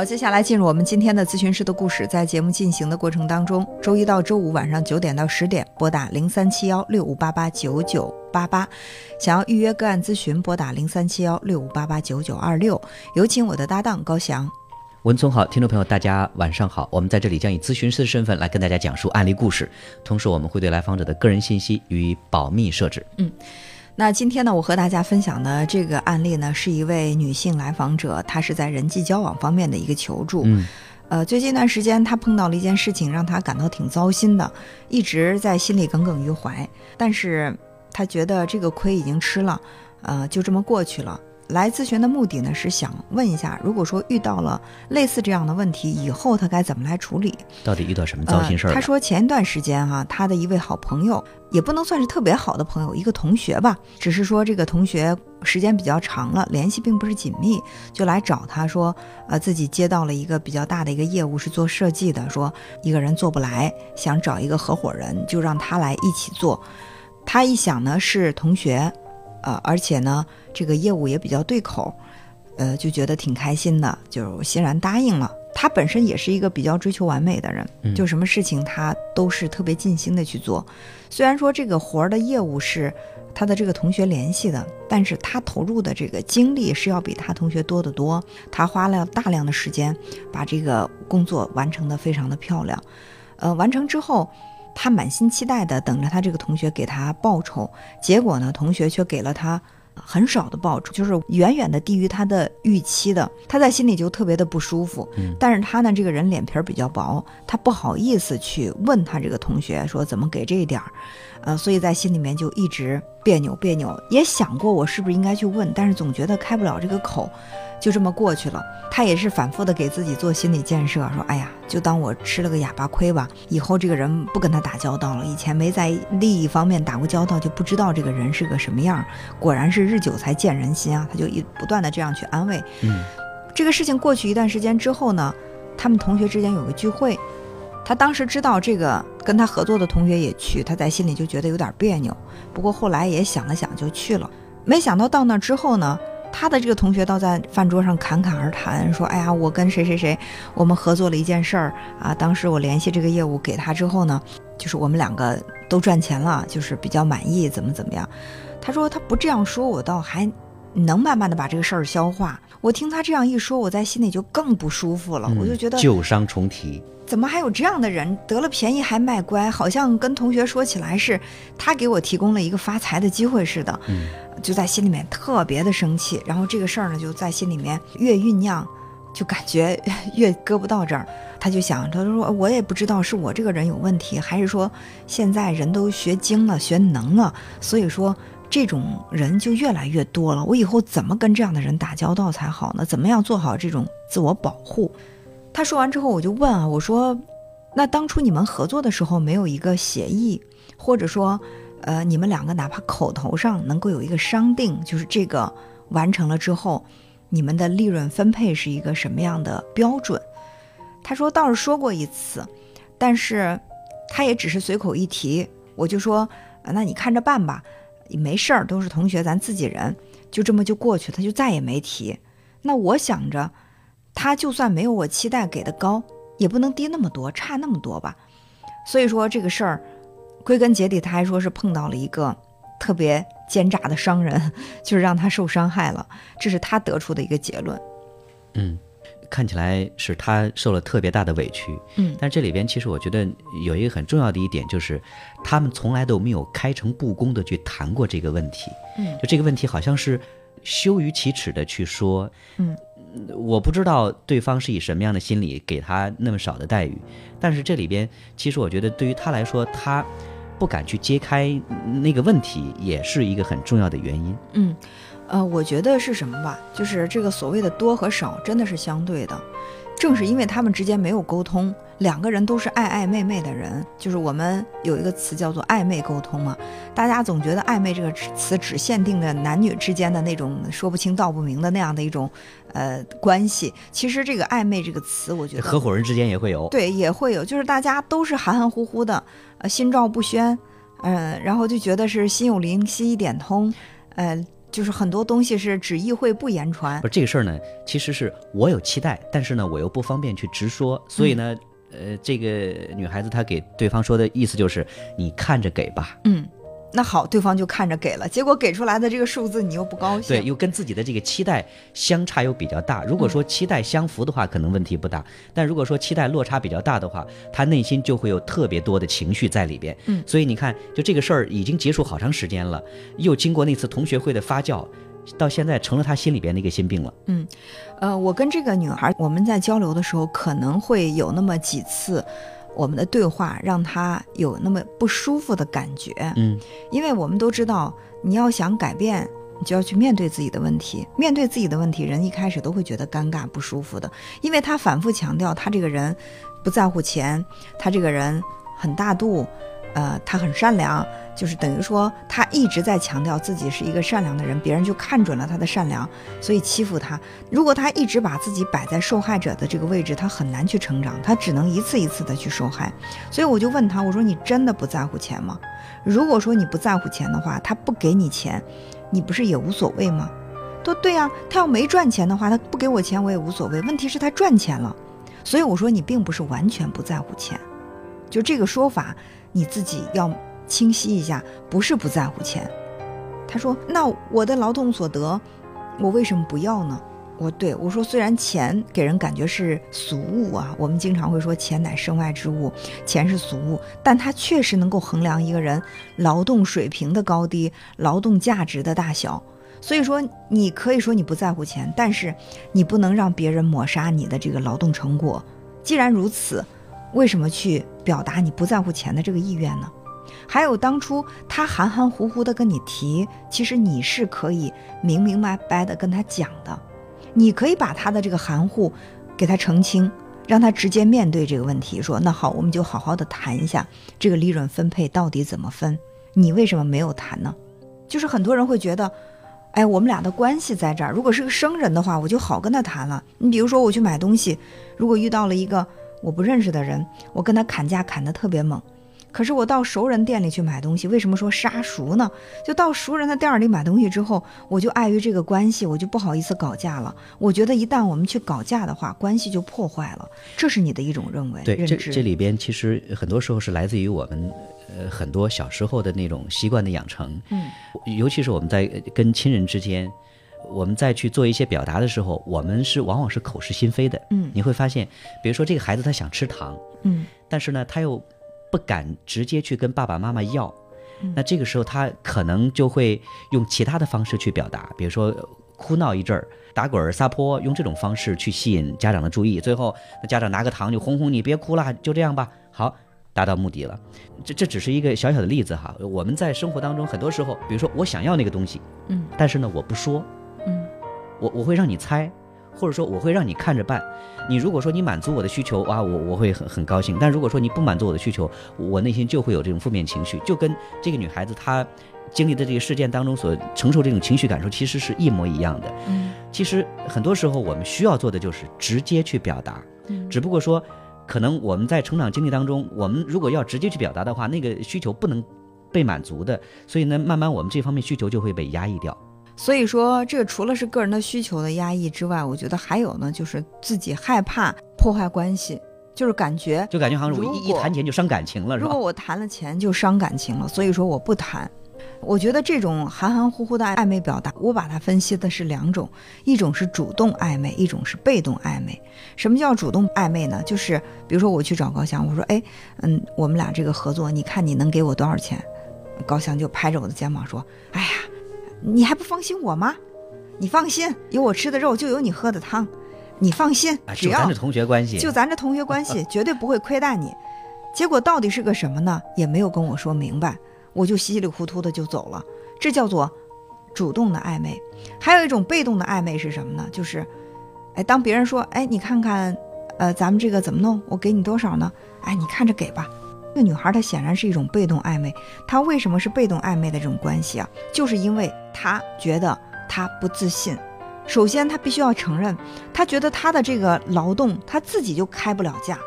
好，接下来进入我们今天的咨询师的故事。在节目进行的过程当中，周一到周五晚上九点到十点，拨打零三七幺六五八八九九八八，想要预约个案咨询，拨打零三七幺六五八八九九二六。有请我的搭档高翔。文聪好，听众朋友大家晚上好，我们在这里将以咨询师的身份来跟大家讲述案例故事，同时我们会对来访者的个人信息予以保密设置。嗯。那今天呢，我和大家分享的这个案例呢，是一位女性来访者，她是在人际交往方面的一个求助。嗯，呃，最近一段时间，她碰到了一件事情，让她感到挺糟心的，一直在心里耿耿于怀。但是她觉得这个亏已经吃了，呃，就这么过去了。来咨询的目的呢，是想问一下，如果说遇到了类似这样的问题，以后他该怎么来处理？到底遇到什么糟心事儿？他说前一段时间哈，他的一位好朋友，也不能算是特别好的朋友，一个同学吧，只是说这个同学时间比较长了，联系并不是紧密，就来找他说，呃，自己接到了一个比较大的一个业务，是做设计的，说一个人做不来，想找一个合伙人，就让他来一起做。他一想呢，是同学。呃，而且呢，这个业务也比较对口，呃，就觉得挺开心的，就欣然答应了。他本身也是一个比较追求完美的人，就什么事情他都是特别尽心的去做。虽然说这个活儿的业务是他的这个同学联系的，但是他投入的这个精力是要比他同学多得多。他花了大量的时间把这个工作完成的非常的漂亮。呃，完成之后。他满心期待的等着他这个同学给他报酬，结果呢，同学却给了他很少的报酬，就是远远的低于他的预期的。他在心里就特别的不舒服。嗯，但是他呢，这个人脸皮儿比较薄，他不好意思去问他这个同学说怎么给这一点儿，呃，所以在心里面就一直别扭别扭，也想过我是不是应该去问，但是总觉得开不了这个口。就这么过去了，他也是反复的给自己做心理建设，说：“哎呀，就当我吃了个哑巴亏吧，以后这个人不跟他打交道了。以前没在利益方面打过交道，就不知道这个人是个什么样。果然是日久才见人心啊！”他就一不断的这样去安慰。嗯，这个事情过去一段时间之后呢，他们同学之间有个聚会，他当时知道这个跟他合作的同学也去，他在心里就觉得有点别扭。不过后来也想了想，就去了。没想到到那之后呢。他的这个同学倒在饭桌上侃侃而谈，说：“哎呀，我跟谁谁谁，我们合作了一件事儿啊。当时我联系这个业务给他之后呢，就是我们两个都赚钱了，就是比较满意，怎么怎么样。”他说：“他不这样说，我倒还能慢慢的把这个事儿消化。我听他这样一说，我在心里就更不舒服了。我就觉得旧伤重提，怎么还有这样的人得了便宜还卖乖？好像跟同学说起来是他给我提供了一个发财的机会似的。”嗯。就在心里面特别的生气，然后这个事儿呢就在心里面越酝酿，就感觉 越搁不到这儿。他就想，他说我也不知道是我这个人有问题，还是说现在人都学精了、学能了，所以说这种人就越来越多了。我以后怎么跟这样的人打交道才好呢？怎么样做好这种自我保护？他说完之后，我就问啊，我说，那当初你们合作的时候没有一个协议，或者说？呃，你们两个哪怕口头上能够有一个商定，就是这个完成了之后，你们的利润分配是一个什么样的标准？他说倒是说过一次，但是他也只是随口一提，我就说，那你看着办吧，没事儿，都是同学，咱自己人，就这么就过去，他就再也没提。那我想着，他就算没有我期待给的高，也不能低那么多，差那么多吧。所以说这个事儿。归根结底，他还说是碰到了一个特别奸诈的商人，就是让他受伤害了。这是他得出的一个结论。嗯，看起来是他受了特别大的委屈。嗯，但这里边其实我觉得有一个很重要的一点，就是他们从来都没有开诚布公的去谈过这个问题。嗯，就这个问题好像是羞于启齿的去说。嗯。我不知道对方是以什么样的心理给他那么少的待遇，但是这里边其实我觉得对于他来说，他不敢去揭开那个问题，也是一个很重要的原因。嗯，呃，我觉得是什么吧，就是这个所谓的多和少真的是相对的。正是因为他们之间没有沟通，两个人都是爱爱昧昧的人，就是我们有一个词叫做暧昧沟通嘛。大家总觉得暧昧这个词只限定的男女之间的那种说不清道不明的那样的一种呃关系。其实这个暧昧这个词，我觉得合伙人之间也会有，对，也会有，就是大家都是含含糊糊的，呃，心照不宣，嗯，然后就觉得是心有灵犀一点通，呃。就是很多东西是只意会不言传。不这个事儿呢，其实是我有期待，但是呢，我又不方便去直说，所以呢，呃，这个女孩子她给对方说的意思就是，你看着给吧。嗯。那好，对方就看着给了，结果给出来的这个数字你又不高兴，对，又跟自己的这个期待相差又比较大。如果说期待相符的话，可能问题不大；但如果说期待落差比较大的话，他内心就会有特别多的情绪在里边。嗯，所以你看，就这个事儿已经结束好长时间了，又经过那次同学会的发酵，到现在成了他心里边的一个心病了。嗯，呃，我跟这个女孩我们在交流的时候，可能会有那么几次。我们的对话让他有那么不舒服的感觉，嗯，因为我们都知道，你要想改变，你就要去面对自己的问题。面对自己的问题，人一开始都会觉得尴尬不舒服的，因为他反复强调他这个人不在乎钱，他这个人很大度，呃，他很善良。就是等于说，他一直在强调自己是一个善良的人，别人就看准了他的善良，所以欺负他。如果他一直把自己摆在受害者的这个位置，他很难去成长，他只能一次一次的去受害。所以我就问他，我说你真的不在乎钱吗？如果说你不在乎钱的话，他不给你钱，你不是也无所谓吗？他说对呀，他要没赚钱的话，他不给我钱我也无所谓。问题是，他赚钱了，所以我说你并不是完全不在乎钱，就这个说法你自己要。清晰一下，不是不在乎钱。他说：“那我的劳动所得，我为什么不要呢？”我对我说：“虽然钱给人感觉是俗物啊，我们经常会说钱乃身外之物，钱是俗物，但它确实能够衡量一个人劳动水平的高低、劳动价值的大小。所以说，你可以说你不在乎钱，但是你不能让别人抹杀你的这个劳动成果。既然如此，为什么去表达你不在乎钱的这个意愿呢？”还有当初他含含糊糊的跟你提，其实你是可以明明白白的跟他讲的，你可以把他的这个含糊给他澄清，让他直接面对这个问题，说那好，我们就好好的谈一下这个利润分配到底怎么分。你为什么没有谈呢？就是很多人会觉得，哎，我们俩的关系在这儿，如果是个生人的话，我就好跟他谈了。你比如说我去买东西，如果遇到了一个我不认识的人，我跟他砍价砍得特别猛。可是我到熟人店里去买东西，为什么说杀熟呢？就到熟人的店里买东西之后，我就碍于这个关系，我就不好意思搞价了。我觉得一旦我们去搞价的话，关系就破坏了。这是你的一种认为？对，这这里边其实很多时候是来自于我们，呃，很多小时候的那种习惯的养成。嗯，尤其是我们在跟亲人之间，我们再去做一些表达的时候，我们是往往是口是心非的。嗯，你会发现，比如说这个孩子他想吃糖，嗯，但是呢，他又。不敢直接去跟爸爸妈妈要，那这个时候他可能就会用其他的方式去表达，比如说哭闹一阵儿、打滚撒泼，用这种方式去吸引家长的注意。最后，那家长拿个糖就哄哄你，别哭了，就这样吧。好，达到目的了。这这只是一个小小的例子哈。我们在生活当中很多时候，比如说我想要那个东西，嗯，但是呢我不说，嗯，我我会让你猜。或者说我会让你看着办，你如果说你满足我的需求哇，我我会很很高兴。但如果说你不满足我的需求，我内心就会有这种负面情绪，就跟这个女孩子她经历的这个事件当中所承受这种情绪感受其实是一模一样的。嗯，其实很多时候我们需要做的就是直接去表达，只不过说可能我们在成长经历当中，我们如果要直接去表达的话，那个需求不能被满足的，所以呢，慢慢我们这方面需求就会被压抑掉。所以说，这个除了是个人的需求的压抑之外，我觉得还有呢，就是自己害怕破坏关系，就是感觉就感觉好像我一一谈钱就伤感情了，是吧？如果我谈了钱就伤感情了，所以说我不谈。我觉得这种含含糊糊的暧昧表达，我把它分析的是两种，一种是主动暧昧，一种是被动暧昧。什么叫主动暧昧呢？就是比如说我去找高翔，我说，哎，嗯，我们俩这个合作，你看你能给我多少钱？高翔就拍着我的肩膀说，哎呀。你还不放心我吗？你放心，有我吃的肉就有你喝的汤，你放心，只要咱这同学关系，就咱这同学关系，绝对不会亏待你。结果到底是个什么呢？也没有跟我说明白，我就稀里糊涂的就走了。这叫做主动的暧昧。还有一种被动的暧昧是什么呢？就是，哎，当别人说，哎，你看看，呃，咱们这个怎么弄？我给你多少呢？哎，你看着给吧。这个女孩她显然是一种被动暧昧，她为什么是被动暧昧的这种关系啊？就是因为她觉得她不自信。首先，她必须要承认，她觉得她的这个劳动，她自己就开不了价。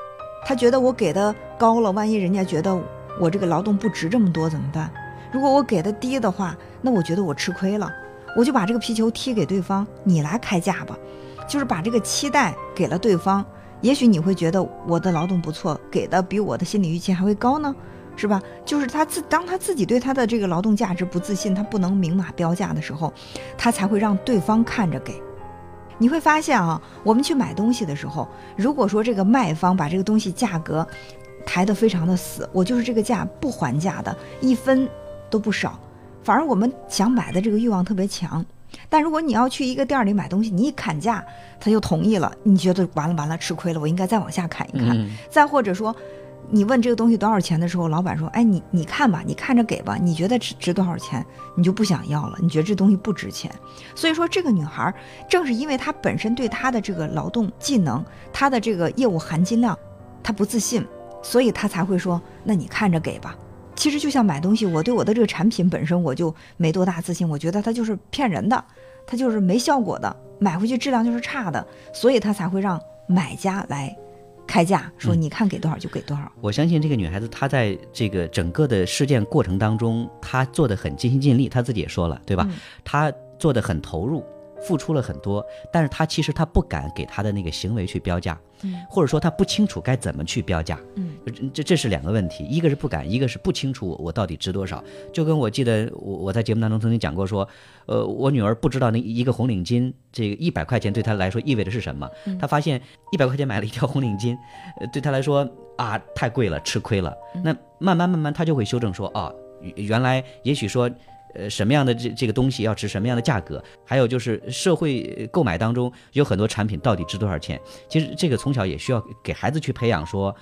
她觉得我给的高了，万一人家觉得我这个劳动不值这么多怎么办？如果我给的低的话，那我觉得我吃亏了，我就把这个皮球踢给对方，你来开价吧，就是把这个期待给了对方。也许你会觉得我的劳动不错，给的比我的心理预期还会高呢，是吧？就是他自当他自己对他的这个劳动价值不自信，他不能明码标价的时候，他才会让对方看着给。你会发现啊，我们去买东西的时候，如果说这个卖方把这个东西价格抬得非常的死，我就是这个价不还价的，一分都不少，反而我们想买的这个欲望特别强。但如果你要去一个店里买东西，你一砍价，他就同意了，你觉得完了完了，吃亏了，我应该再往下砍一砍。嗯再或者说，你问这个东西多少钱的时候，老板说：“哎，你你看吧，你看着给吧，你觉得值值多少钱，你就不想要了，你觉得这东西不值钱。”所以说，这个女孩儿正是因为她本身对她的这个劳动技能、她的这个业务含金量，她不自信，所以她才会说：“那你看着给吧。”其实就像买东西，我对我的这个产品本身我就没多大自信，我觉得它就是骗人的，它就是没效果的，买回去质量就是差的，所以他才会让买家来开价，说嗯你看给多少就给多少。我相信这个女孩子，她在这个整个的事件过程当中，她做的很尽心尽力，她自己也说了，对吧？嗯她做的很投入，付出了很多，但是她其实她不敢给她的那个行为去标价，嗯或者说他不清楚该怎么去标价。嗯这这这是两个问题，一个是不敢，一个是不清楚我我到底值多少。就跟我记得我我在节目当中曾经讲过说，呃，我女儿不知道那一个红领巾这个一百块钱对她来说意味着是什么。嗯她发现一百块钱买了一条红领巾，呃，对她来说啊太贵了，吃亏了。嗯那慢慢慢慢她就会修正说，哦，原原来也许说。呃，什么样的这这个东西要值什么样的价格？还有就是社会购买当中有很多产品到底值多少钱？其实这个从小也需要给孩子去培养说，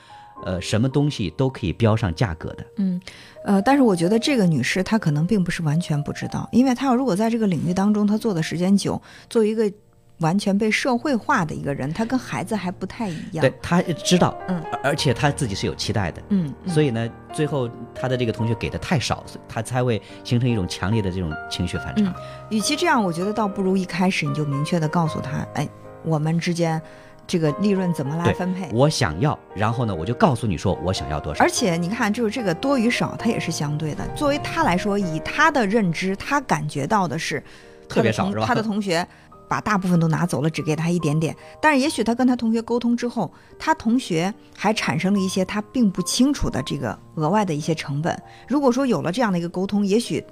呃，什么东西都可以标上价格的。嗯呃，但是我觉得这个女士她可能并不是完全不知道，因为她要如果在这个领域当中她做的时间久，作为一个完全被社会化的一个人，他跟孩子还不太一样。对，他知道，嗯而，且他自己是有期待的，嗯，嗯所以呢，最后他的这个同学给的太少，所以他才会形成一种强烈的这种情绪反差。嗯与其这样，我觉得倒不如一开始你就明确的告诉他，哎，我们之间这个利润怎么来分配。我想要，然后呢，我就告诉你说我想要多少而。且你看，就是这个多与少，它也是相对的。作为他来说，以他的认知，他感觉到的是特别少是吧他的同学把大部分都拿走了，只给他一点点。但是也许他跟他同学沟通之后，他同学还产生了一些他并不清楚的这个额外的一些成本。如果说有了这样的一个沟通，也许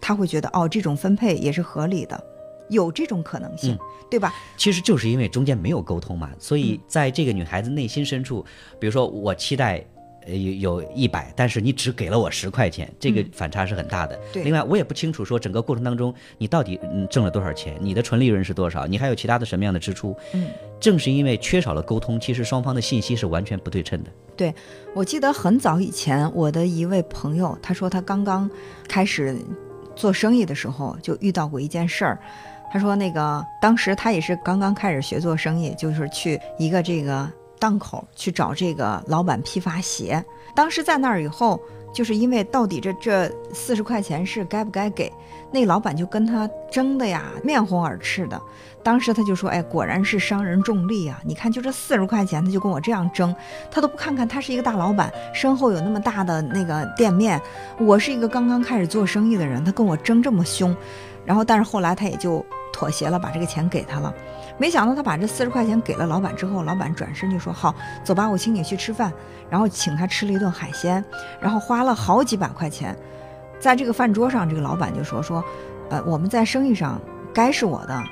他会觉得哦，这种分配也是合理的，有这种可能性，嗯对吧？其实就是因为中间没有沟通嘛，所以嗯在这个女孩子内心深处，比如说我期待。呃，有有一百，但是你只给了我十块钱，这个嗯反差是很大的。对另外我也不清楚说整个过程当中你到底嗯挣了多少钱，你的纯利润是多少，你还有其他的什么样的支出？嗯，正是因为缺少了沟通，其实双方的信息是完全不对称的。对我记得很早以前，我的一位朋友，他说他刚刚开始做生意的时候，就遇到过一件事儿。他说那个当时他也是刚刚开始学做生意，就是去一个这个档口去找这个老板批发鞋。当时在那儿以后，就是因为到底这这四十块钱是该不该给，那老板就跟他争的呀，面红耳赤的。当时他就说：“哎，果然是商人重利啊！你看，就这四十块钱，他就跟我这样争，他都不看看他是一个大老板，身后有那么大的那个店面，我是一个刚刚开始做生意的人，他跟我争这么凶。然后，但是后来他也就妥协了，把这个钱给他了。没想到他把这四十块钱给了老板之后，老板转身就说：“好，走吧，我请你去吃饭。”然后请他吃了一顿海鲜，然后花了好几百块钱。在这个饭桌上，这个老板就说：“说，呃，我们在生意上该是我的，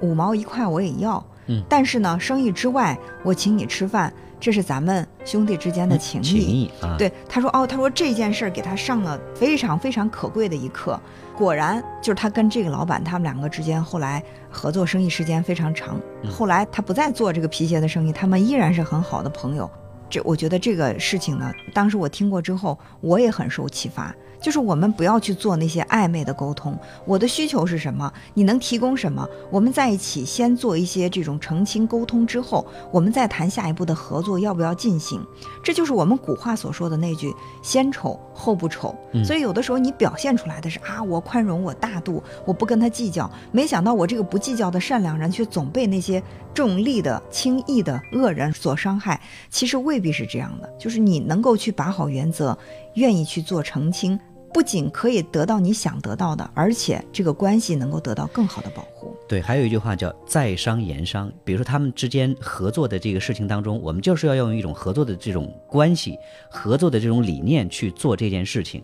五毛一块我也要。嗯但是呢，生意之外，我请你吃饭，这是咱们兄弟之间的情谊。情谊啊，，对，他说哦，他说这件事儿给他上了非常非常可贵的一课。果然，就是他跟这个老板，他们两个之间后来合作生意时间非常长。嗯后来他不再做这个皮鞋的生意，他们依然是很好的朋友。这我觉得这个事情呢，当时我听过之后，我也很受启发。就是我们不要去做那些暧昧的沟通。我的需求是什么？你能提供什么？我们在一起先做一些这种澄清沟通之后，我们再谈下一步的合作要不要进行。这就是我们古话所说的那句“先丑后不丑”。所以有的时候你表现出来的是啊，我宽容，我大度，我不跟他计较。没想到我这个不计较的善良人，却总被那些重利的、轻易的恶人所伤害。其实未必是这样的，就是你能够去把好原则，愿意去做澄清。不仅可以得到你想得到的，而且这个关系能够得到更好的保护。对，还有一句话叫“在商言商”，比如说他们之间合作的这个事情当中，我们就是要用一种合作的这种关系、合作的这种理念去做这件事情。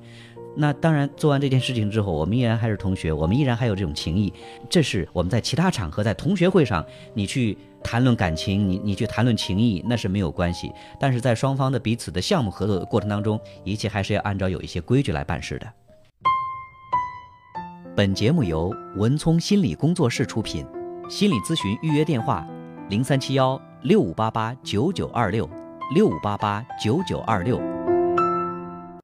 那当然，做完这件事情之后，我们依然还是同学，我们依然还有这种情谊。这是我们在其他场合，在同学会上，你去。谈论感情，你你去谈论情谊，那是没有关系。但是在双方的彼此的项目合作的过程当中，一切还是要按照有一些规矩来办事的。本节目由文聪心理工作室出品，心理咨询预约电话：零三七幺六五八八九九二六六五八八九九二六。